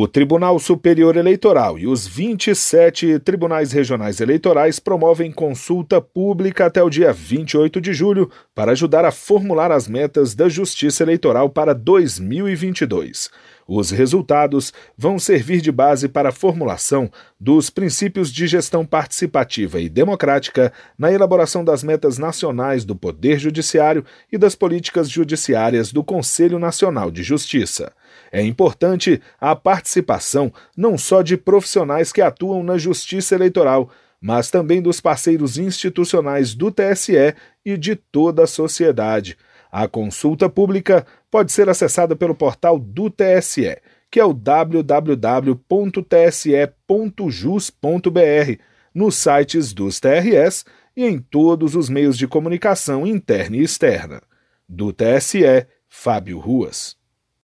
O Tribunal Superior Eleitoral e os 27 tribunais regionais eleitorais promovem consulta pública até o dia 28 de julho para ajudar a formular as metas da Justiça Eleitoral para 2022. Os resultados vão servir de base para a formulação dos princípios de gestão participativa e democrática na elaboração das metas nacionais do Poder Judiciário e das políticas judiciárias do Conselho Nacional de Justiça. É importante a participação não só de profissionais que atuam na justiça eleitoral, mas também dos parceiros institucionais do TSE e de toda a sociedade. A consulta pública pode ser acessada pelo portal do TSE, que é o www.tse.jus.br, nos sites dos TRS e em todos os meios de comunicação interna e externa. Do TSE, Fábio Ruas.